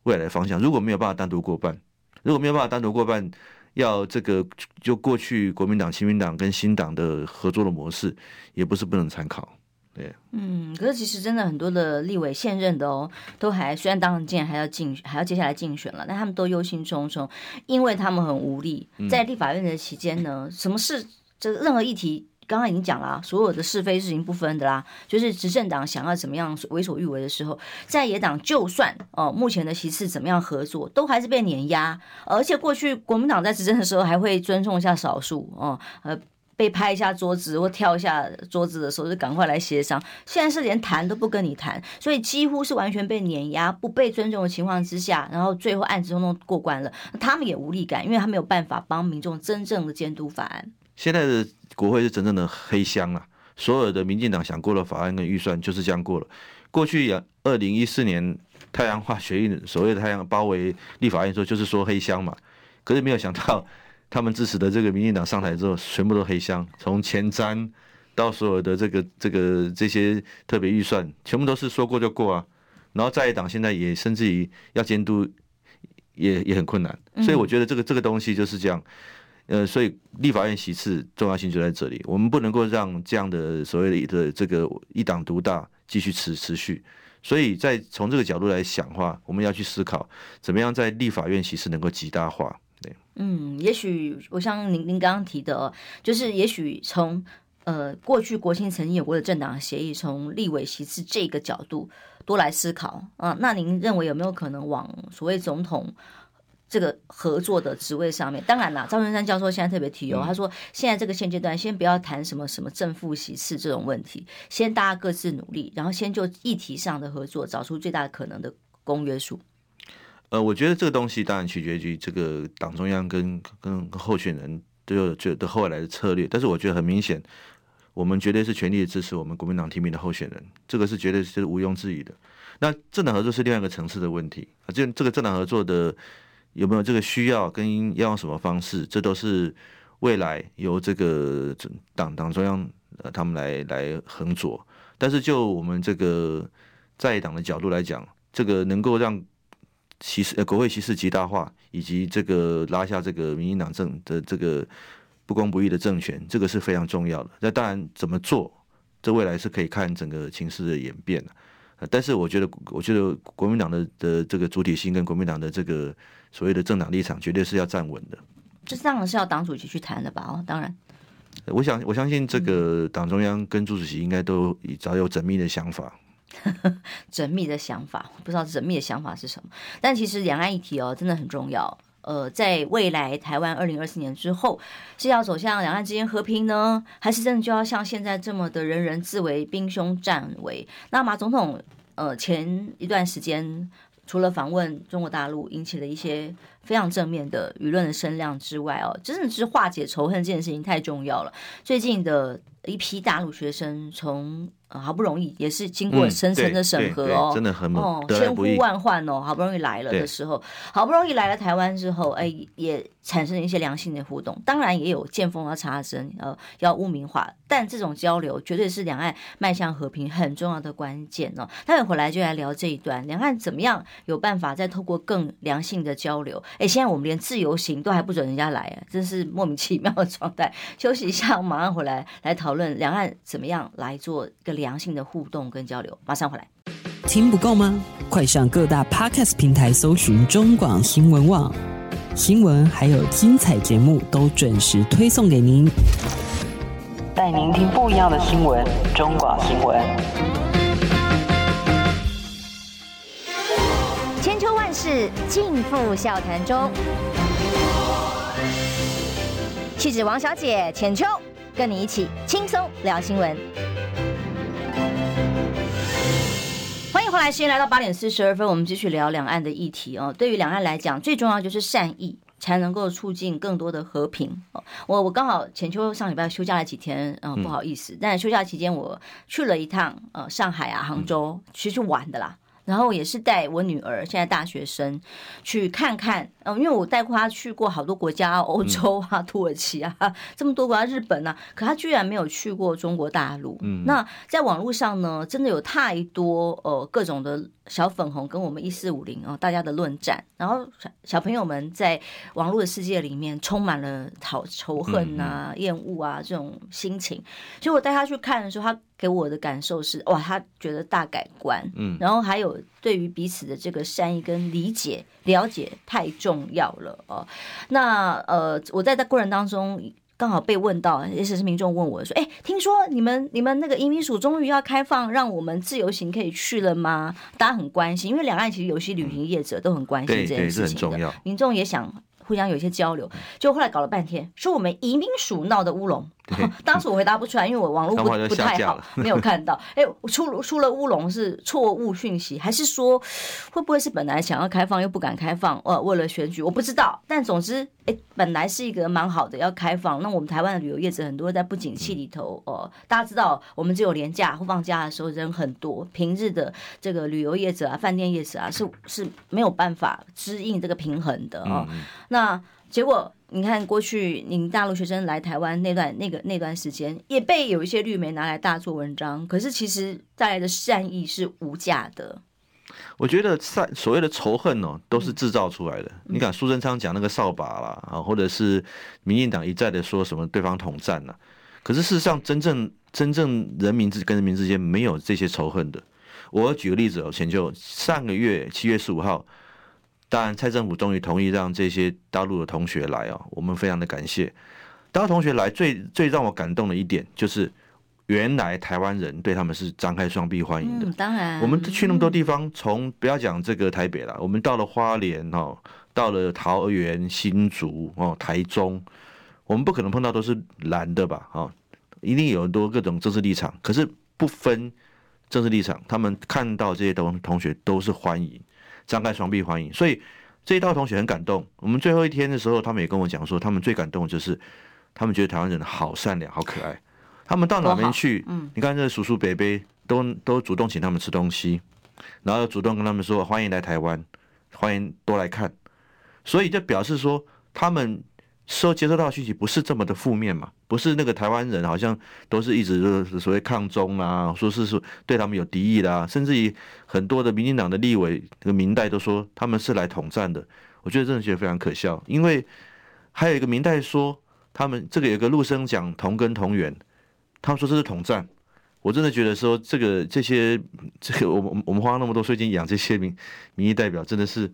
未来的方向。如果没有办法单独过半，如果没有办法单独过半，要这个就过去国民党、亲民党跟新党的合作的模式，也不是不能参考。对，嗯，可是其实真的很多的立委现任的哦，都还虽然当然现在还要竞还要接下来竞选了，但他们都忧心忡忡，因为他们很无力。在立法院的期间呢，什么事这任何议题。刚刚已经讲了，所有的是非是非不分的啦。就是执政党想要怎么样为所欲为的时候，在野党就算哦，目前的席次怎么样合作，都还是被碾压。而且过去国民党在执政的时候，还会尊重一下少数哦，呃，被拍一下桌子或跳一下桌子的时候，就赶快来协商。现在是连谈都不跟你谈，所以几乎是完全被碾压、不被尊重的情况之下，然后最后案子都弄过关了，他们也无力感，因为他没有办法帮民众真正的监督法案。现在的国会是真正的黑箱啊！所有的民进党想过的法案跟预算就是这样过了。过去也二零一四年太阳化学运，所谓的太阳包围立法院说就是说黑箱嘛。可是没有想到，他们支持的这个民进党上台之后，全部都黑箱，从前瞻到所有的这个这个这些特别预算，全部都是说过就过啊。然后在野党现在也甚至于要监督，也也很困难。所以我觉得这个这个东西就是这样。呃，所以立法院席次重要性就在这里，我们不能够让这样的所谓的这个一党独大继续持持续。所以在从这个角度来想的话，我们要去思考怎么样在立法院席次能够极大化。对，嗯，也许我像您您刚刚提的，就是也许从呃过去国庆曾经有过的政党协议，从立委席次这个角度多来思考啊，那您认为有没有可能往所谓总统？这个合作的职位上面，当然了，赵春山教授现在特别提哦，他说现在这个现阶段先不要谈什么什么正负席次这种问题，先大家各自努力，然后先就议题上的合作找出最大可能的公约数。呃，我觉得这个东西当然取决于这个党中央跟跟候选人都有觉得后来的策略，但是我觉得很明显，我们绝对是全力支持我们国民党提名的候选人，这个是绝对是毋庸置疑的。那政党合作是另外一个层次的问题啊，这这个政党合作的。有没有这个需要跟要用什么方式？这都是未来由这个党党中央呃他们来来横着。但是就我们这个在党的角度来讲，这个能够让歧视呃国会歧视极大化，以及这个拉下这个民进党政的这个不公不义的政权，这个是非常重要的。那当然怎么做，这未来是可以看整个情势的演变的。但是我觉得，我觉得国民党的的这个主体性跟国民党的这个所谓的政党立场，绝对是要站稳的。这当然是要党主席去谈的吧？哦，当然。我想，我相信这个党中央跟朱主席应该都早有缜密的想法。缜密的想法，不知道缜密的想法是什么。但其实两岸议题哦，真的很重要。呃，在未来台湾二零二四年之后，是要走向两岸之间和平呢，还是真的就要像现在这么的人人自危、兵凶战危？那马总统呃前一段时间除了访问中国大陆，引起的一些非常正面的舆论的声量之外，哦，真的是化解仇恨这件事情太重要了。最近的一批大陆学生从呃，好不容易也是经过层层的审核哦，真的很哦，千呼万唤哦，好不容易来了的时候，好不容易来了台湾之后，哎，也产生了一些良性的互动。当然也有见缝要插针，呃，要污名化，但这种交流绝对是两岸迈向和平很重要的关键哦。待会回来就来聊这一段，两岸怎么样有办法再透过更良性的交流？哎，现在我们连自由行都还不准人家来啊，真是莫名其妙的状态。休息一下，我 马上回来来讨论两岸怎么样来做一个。良性的互动跟交流，马上回来。听不够吗？快上各大 Podcast 平台搜寻中广新闻网新闻，还有精彩节目都准时推送给您，带您听不一样的新闻。中广新闻，千秋万世尽付笑谈中。气质王小姐浅秋，跟你一起轻松聊新闻。欢迎回来，时间来到八点四十二分，我们继续聊两岸的议题哦。对于两岸来讲，最重要就是善意，才能够促进更多的和平。我我刚好浅秋上礼拜休假了几天，嗯，不好意思，但休假期间我去了一趟呃上海啊杭州，其实去玩的啦。然后也是带我女儿，现在大学生去看看。嗯，因为我带过她去过好多国家，欧洲啊、土耳其啊，这么多国家，日本啊，可她居然没有去过中国大陆。嗯，那在网络上呢，真的有太多呃各种的小粉红跟我们一四五零啊，大家的论战，然后小小朋友们在网络的世界里面充满了讨仇恨啊、厌恶啊这种心情。所以我带他去看的时候，他给我的感受是哇，他觉得大改观。嗯，然后还有对于彼此的这个善意跟理解、了解太重。重要了哦，那呃，我在这过程当中刚好被问到，也是民众问我说：“哎，听说你们你们那个移民署终于要开放，让我们自由行可以去了吗？”大家很关心，因为两岸其实有些旅行业者都很关心这件事情的，民众也想互相有一些交流，就后来搞了半天，说我们移民署闹的乌龙。当时我回答不出来，因为我网络 不不太好，没有看到。哎，出出了乌龙是错误讯息，还是说会不会是本来想要开放又不敢开放？呃，为了选举，我不知道。但总之，哎，本来是一个蛮好的要开放。那我们台湾的旅游业者很多在不景气里头，呃，大家知道，我们只有年假或放假的时候人很多，平日的这个旅游业者啊、饭店业者啊，是是没有办法支应这个平衡的哦。那结果。你看，过去您大陆学生来台湾那段那个那段时间，也被有一些绿媒拿来大做文章。可是其实带来的善意是无价的。我觉得善所谓的仇恨哦，都是制造出来的。嗯、你看苏贞昌讲那个扫把啦，啊，或者是民进党一再的说什么对方统战呐，可是事实上，真正真正人民之跟人民之间没有这些仇恨的。我举个例子哦，前就上个月七月十五号。当然，蔡政府终于同意让这些大陆的同学来啊，我们非常的感谢。大陆同学来最最让我感动的一点，就是原来台湾人对他们是张开双臂欢迎的。嗯，当然，我们去那么多地方，从不要讲这个台北了，我们到了花莲哦，到了桃园、新竹哦、台中，我们不可能碰到都是蓝的吧？哦，一定有很多各种政治立场，可是不分政治立场，他们看到这些同同学都是欢迎。张开双臂欢迎，所以这一道同学很感动。我们最后一天的时候，他们也跟我讲说，他们最感动的就是他们觉得台湾人好善良、好可爱。他们到哪边去，嗯，你看这叔叔伯伯都都主动请他们吃东西，然后主动跟他们说欢迎来台湾，欢迎多来看。所以这表示说他们。收接收到的讯息不是这么的负面嘛？不是那个台湾人好像都是一直就是所谓抗中啊，说是说对他们有敌意啦，甚至于很多的民进党的立委、这个民代都说他们是来统战的。我觉得真的觉得非常可笑，因为还有一个民代说他们这个有个陆生讲同根同源，他们说这是统战。我真的觉得说这个这些这个我们我们花那么多税金养这些民民意代表，真的是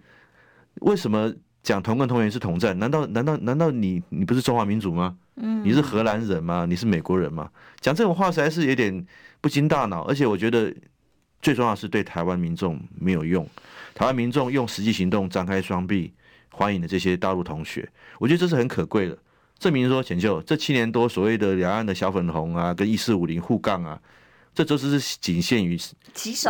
为什么？讲同根同源是同战，难道难道难道你你不是中华民族吗？嗯，你是荷兰人吗？你是美国人吗？讲这种话实在是有点不经大脑，而且我觉得最重要是对台湾民众没有用。台湾民众用实际行动张开双臂欢迎的这些大陆同学，我觉得这是很可贵的，证明说浅秀这七年多所谓的两岸的小粉红啊，跟一四五零互杠啊。这都是仅限于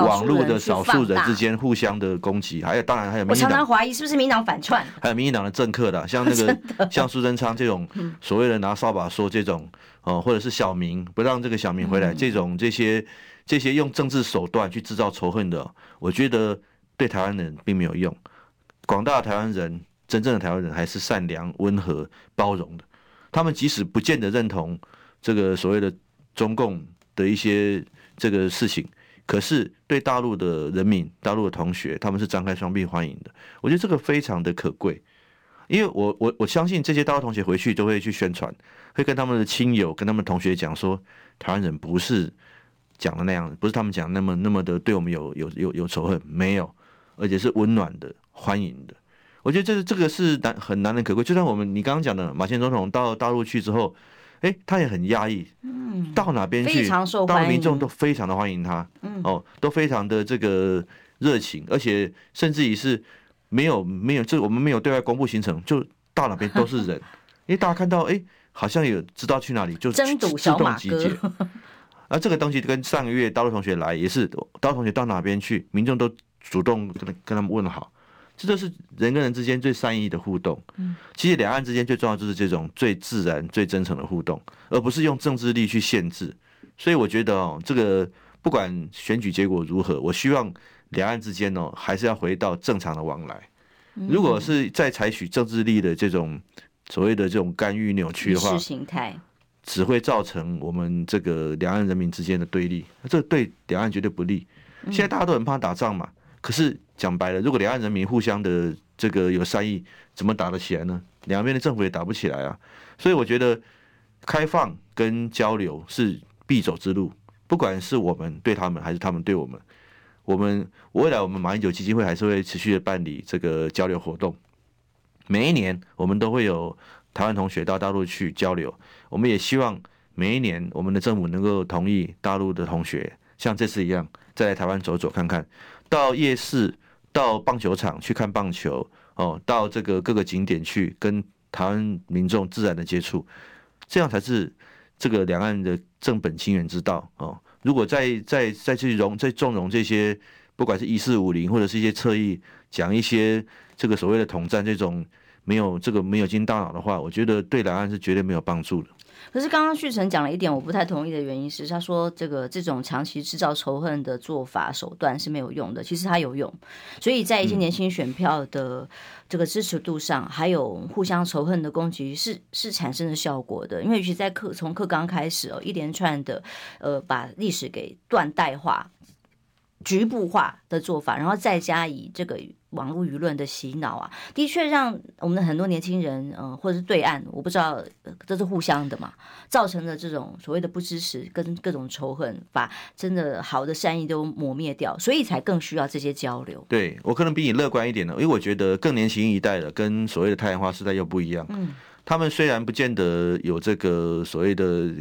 网络的少数人之间互相的攻击，还有当然还有民进党。我常常怀疑是不是民进党反串，还有民进党的政客的，像那个 像苏贞昌这种所谓的拿扫把说这种哦，或者是小明不让这个小明回来这种这些这些用政治手段去制造仇恨的，我觉得对台湾人并没有用。广大的台湾人，真正的台湾人还是善良、温和、包容的。他们即使不见得认同这个所谓的中共的一些。这个事情，可是对大陆的人民、大陆的同学，他们是张开双臂欢迎的。我觉得这个非常的可贵，因为我我我相信这些大陆同学回去都会去宣传，会跟他们的亲友、跟他们同学讲说，台湾人不是讲的那样，不是他们讲那么那么的对我们有有有有仇恨，没有，而且是温暖的、欢迎的。我觉得这这个是难很难能可贵。就像我们你刚刚讲的，马前总统到大陆去之后。哎，他也很压抑，嗯，到哪边去，到民众都非常的欢迎他，嗯，哦，都非常的这个热情，而且甚至于是没有没有，这我们没有对外公布行程，就到哪边都是人，因为大家看到，哎，好像有知道去哪里就自动集结，而 这个东西跟上个月大陆同学来也是，大陆同学到哪边去，民众都主动跟跟他们问好。这就是人跟人之间最善意的互动。嗯，其实两岸之间最重要就是这种最自然、最真诚的互动，而不是用政治力去限制。所以我觉得哦，这个不管选举结果如何，我希望两岸之间哦，还是要回到正常的往来。如果是再采取政治力的这种所谓的这种干预扭曲的话，形态只会造成我们这个两岸人民之间的对立，这对两岸绝对不利。现在大家都很怕打仗嘛，可是讲白了，如果两岸人民互相的这个有善意，怎么打得起来呢？两边的政府也打不起来啊。所以我觉得开放跟交流是必走之路，不管是我们对他们，还是他们对我们。我们未来我们马英九基金会还是会持续的办理这个交流活动，每一年我们都会有台湾同学到大陆去交流，我们也希望每一年我们的政府能够同意大陆的同学像这次一样再来台湾走走看看，到夜市、到棒球场去看棒球哦，到这个各个景点去跟台湾民众自然的接触，这样才是这个两岸的正本清源之道哦。如果再再再去容再纵容这些，不管是一四五零或者是一些侧翼讲一些这个所谓的统战这种没有这个没有经大脑的话，我觉得对两岸是绝对没有帮助的。可是刚刚旭成讲了一点我不太同意的原因是，他说这个这种长期制造仇恨的做法手段是没有用的，其实它有用。所以在一些年轻选票的这个支持度上，还有互相仇恨的攻击是是产生的效果的。因为尤其在课从课刚开始哦，一连串的呃把历史给断代化。局部化的做法，然后再加以这个网络舆论的洗脑啊，的确让我们的很多年轻人，嗯，或者是对岸，我不知道这是互相的嘛，造成的这种所谓的不支持跟各种仇恨，把真的好的善意都磨灭掉，所以才更需要这些交流。对，我可能比你乐观一点呢，因为我觉得更年轻一代的跟所谓的太阳花时代又不一样。嗯，他们虽然不见得有这个所谓的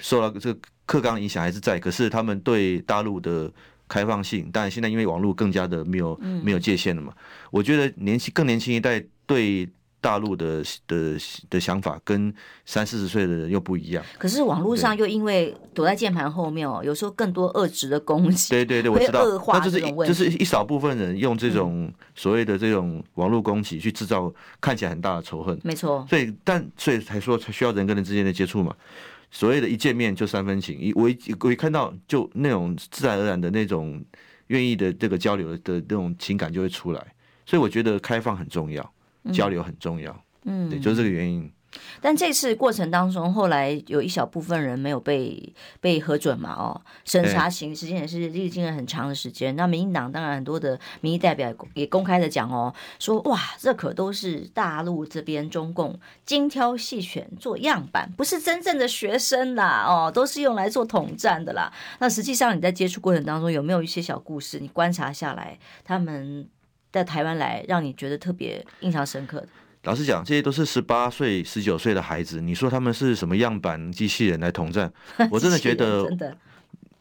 受到这个课纲影响还是在，可是他们对大陆的。开放性，但现在因为网络更加的没有没有界限了嘛，我觉得年轻更年轻一代对大陆的的的想法跟三四十岁的人又不一样。可是网络上又因为躲在键盘后面哦，有时候更多恶质的攻击。对对对，我知道。那就是就是一少部分人用这种所谓的这种网络攻击去制造看起来很大的仇恨。没错。所以但所以才说才需要人跟人之间的接触嘛。所谓的一见面就三分情，一我一我一看到就那种自然而然的那种愿意的这个交流的那种情感就会出来，所以我觉得开放很重要，交流很重要，嗯，对，就是这个原因。但这次过程当中，后来有一小部分人没有被被核准嘛？哦，审查行时间也是历经了很长的时间。那民进党当然很多的民意代表也公开的讲哦，说哇，这可都是大陆这边中共精挑细选做样板，不是真正的学生啦，哦，都是用来做统战的啦。那实际上你在接触过程当中有没有一些小故事？你观察下来，他们在台湾来让你觉得特别印象深刻的？老实讲，这些都是十八岁、十九岁的孩子。你说他们是什么样板机器人来统战？我真的觉得，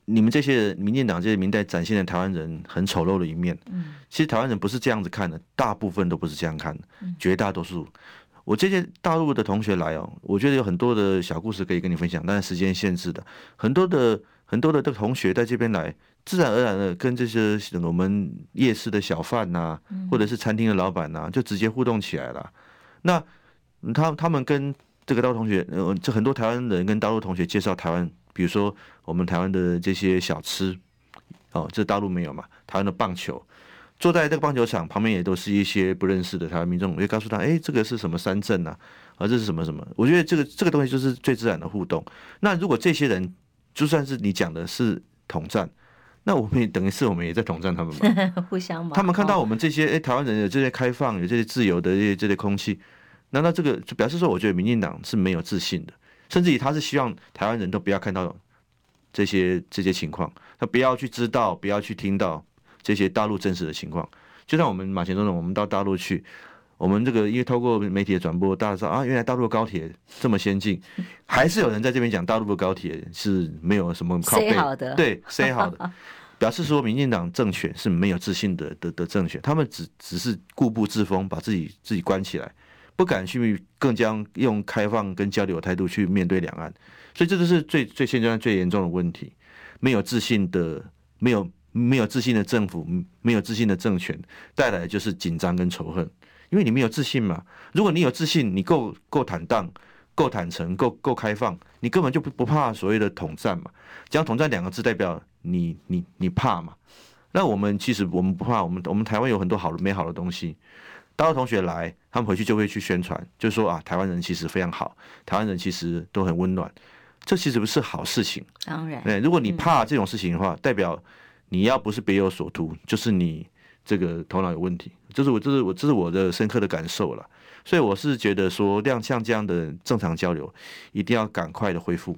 你们这些民进党这些民代展现的台湾人很丑陋的一面。其实台湾人不是这样子看的，大部分都不是这样看的，绝大多数。我这些大陆的同学来哦，我觉得有很多的小故事可以跟你分享，但是时间限制的，很多的很多的这个同学在这边来，自然而然的跟这些我们夜市的小贩呐，或者是餐厅的老板呐，就直接互动起来了。那他他们跟这个大陆同学，呃，这很多台湾人跟大陆同学介绍台湾，比如说我们台湾的这些小吃，哦，这大陆没有嘛？台湾的棒球，坐在这个棒球场旁边也都是一些不认识的台湾民众，我就告诉他，哎，这个是什么三镇啊？啊，这是什么什么？我觉得这个这个东西就是最自然的互动。那如果这些人就算是你讲的是统战，那我们也等于是我们也在统战他们嘛？互相嘛？他们看到我们这些哎，台湾人有这些开放，有这些自由的这些这些空气。难道这个就表示说，我觉得民进党是没有自信的，甚至于他是希望台湾人都不要看到这些这些情况，他不要去知道，不要去听到这些大陆真实的情况。就像我们马前总统，我们到大陆去，我们这个因为透过媒体的转播，大家知道啊，原来大陆的高铁这么先进，还是有人在这边讲大陆的高铁是没有什么靠背好的，对，say 好的，表示说民进党政权是没有自信的的的政权，他们只只是固步自封，把自己自己关起来。不敢去更加用开放跟交流的态度去面对两岸，所以这就是最最现阶段最严重的问题。没有自信的，没有没有自信的政府，没有自信的政权，带来的就是紧张跟仇恨。因为你没有自信嘛。如果你有自信，你够够坦荡、够坦诚、够够开放，你根本就不不怕所谓的统战嘛。讲统战两个字，代表你你你怕嘛。那我们其实我们不怕，我们我们台湾有很多好的美好的东西。大陆同学来，他们回去就会去宣传，就说啊，台湾人其实非常好，台湾人其实都很温暖，这其实不是好事情。当然，对，如果你怕这种事情的话，代表你要不是别有所图，就是你这个头脑有问题。这是我，这是我，这是我的深刻的感受了。所以我是觉得说，像像这样的正常交流，一定要赶快的恢复。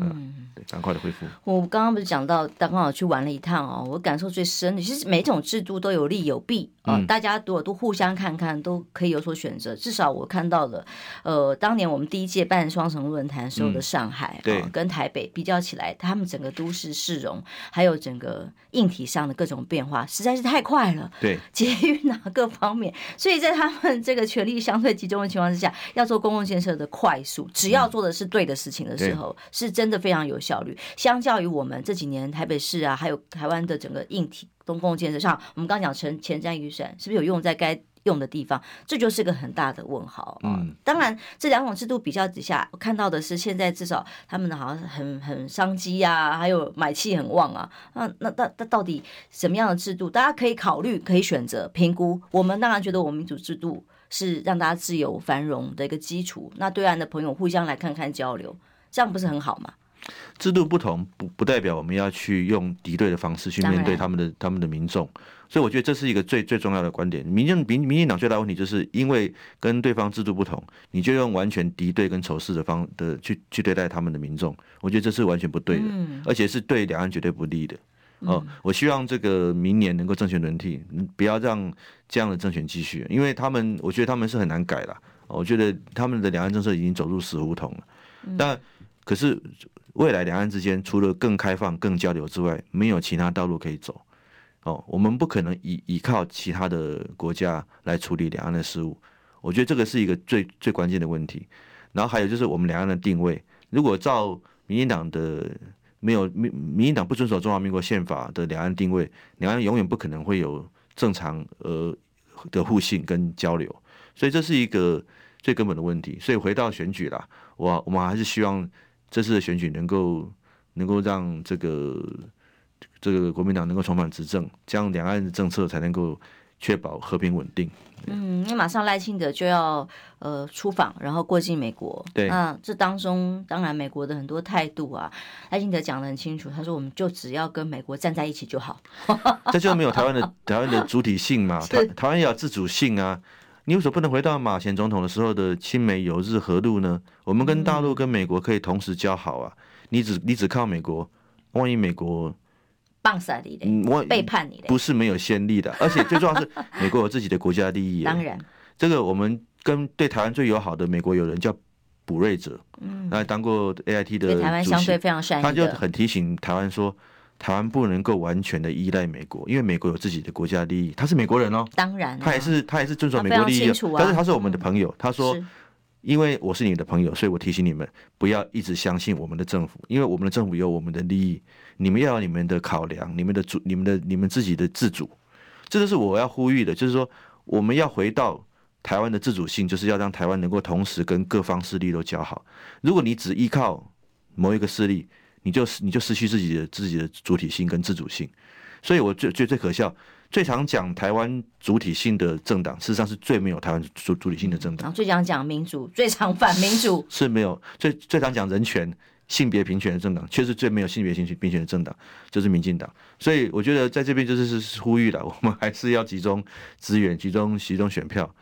嗯，对，赶快的恢复。我刚刚不是讲到，刚好去玩了一趟哦，我感受最深的，其实每种制度都有利有弊啊，大家如果都互相看看，都可以有所选择。至少我看到了，呃，当年我们第一届办双城论坛时候的上海，对，跟台北比较起来，他们整个都市市容，还有整个硬体上的各种变化，实在是太快了。对，捷运啊，各方面，所以在他们这个权力相对集中的情况之下，要做公共建设的快速，只要做的是对的事情的时候，是真。真的非常有效率，相较于我们这几年台北市啊，还有台湾的整个硬体公共建设上，我们刚刚讲成前瞻预算是不是有用在该用的地方？这就是个很大的问号啊。嗯，当然这两种制度比较底下，我看到的是现在至少他们的好像很很商机啊，还有买气很旺啊。那那那那到底什么样的制度，大家可以考虑，可以选择评估。我们当然觉得我们民主制度是让大家自由繁荣的一个基础。那对岸的朋友互相来看看交流。这样不是很好吗？制度不同，不不代表我们要去用敌对的方式去面对他们的他们的民众，所以我觉得这是一个最最重要的观点。民进民民进党最大问题就是因为跟对方制度不同，你就用完全敌对跟仇视的方的去去对待他们的民众，我觉得这是完全不对的，而且是对两岸绝对不利的。哦，我希望这个明年能够政权轮替，不要让这样的政权继续，因为他们我觉得他们是很难改了。我觉得他们的两岸政策已经走入死胡同了，但可是。未来两岸之间除了更开放、更交流之外，没有其他道路可以走。哦，我们不可能依依靠其他的国家来处理两岸的事务。我觉得这个是一个最最关键的问题。然后还有就是我们两岸的定位，如果照民进党的没有民民进党不遵守中华民国宪法的两岸定位，两岸永远不可能会有正常呃的互信跟交流。所以这是一个最根本的问题。所以回到选举啦，我我们还是希望。这次的选举能够能够让这个这个国民党能够重返执政，这样两岸的政策才能够确保和平稳定。嗯，因为马上赖清德就要呃出访，然后过境美国。对，那这当中当然美国的很多态度啊，赖清德讲的很清楚，他说我们就只要跟美国站在一起就好。这就没有台湾的台湾的主体性嘛？台台湾要有自主性啊。你为什么不能回到马前总统的时候的亲美友日和路呢？我们跟大陆、跟美国可以同时交好啊！你只你只靠美国，万一美国棒杀你嘞，我背叛你嘞，不是没有先例的。而且最重要是，美国有自己的国家利益。当然，这个我们跟对台湾最友好的美国友人叫卜瑞哲，嗯，他当过 AIT 的，对台湾相对非常善意，他就很提醒台湾说。台湾不能够完全的依赖美国，因为美国有自己的国家利益。他是美国人哦，当然，他也是他也是遵守美国利益，啊，但是他是我们的朋友。嗯、他说，因为我是你的朋友，所以我提醒你们不要一直相信我们的政府，因为我们的政府有我们的利益，你们要有你们的考量，你们的主，你们的你们自己的自主。这就是我要呼吁的，就是说我们要回到台湾的自主性，就是要让台湾能够同时跟各方势力都交好。如果你只依靠某一个势力，你就你就失去自己的自己的主体性跟自主性，所以我最最最可笑，最常讲台湾主体性的政党，事实上是最没有台湾主主体性的政党。最常讲民主，最常反民主，是没有最最常讲人权、性别平权的政党，却是最没有性别平权平权的政党，就是民进党。所以我觉得在这边就是是呼吁了，我们还是要集中资源，集中集中选票，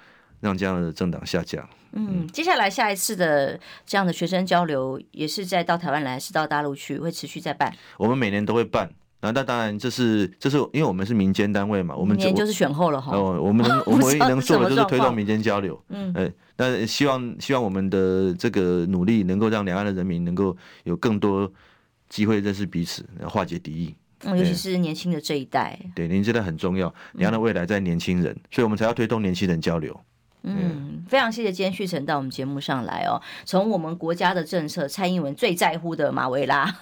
让这样的政党下架。嗯，接下来下一次的这样的学生交流，也是在到台湾来，是到大陆去，会持续在办。我们每年都会办，那那当然这是这是因为我们是民间单位嘛，我们年就是选后了哈。哦，我们能 我们唯一能做的就是推动民间交流。嗯，哎，那希望希望我们的这个努力能够让两岸的人民能够有更多机会认识彼此，化解敌意。嗯，尤其是年轻的这一代。对，年轻的很重要，两岸的未来在年轻人，所以我们才要推动年轻人交流。嗯，非常谢谢今天旭晨到我们节目上来哦。从我们国家的政策，蔡英文最在乎的马维拉，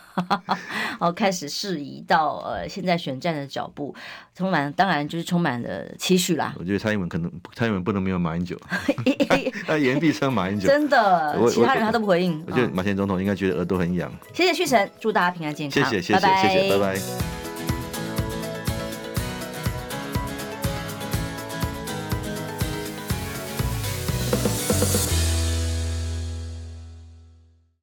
哦，开始释疑到呃，现在选战的脚步，充满当然就是充满了期许啦。我觉得蔡英文可能蔡英文不能没有马英九，他言必称马英九，真的，其他人他都不回应。我觉得马前总统应该觉得耳朵很痒。谢谢旭晨，祝大家平安健康。谢谢谢谢谢谢，拜拜。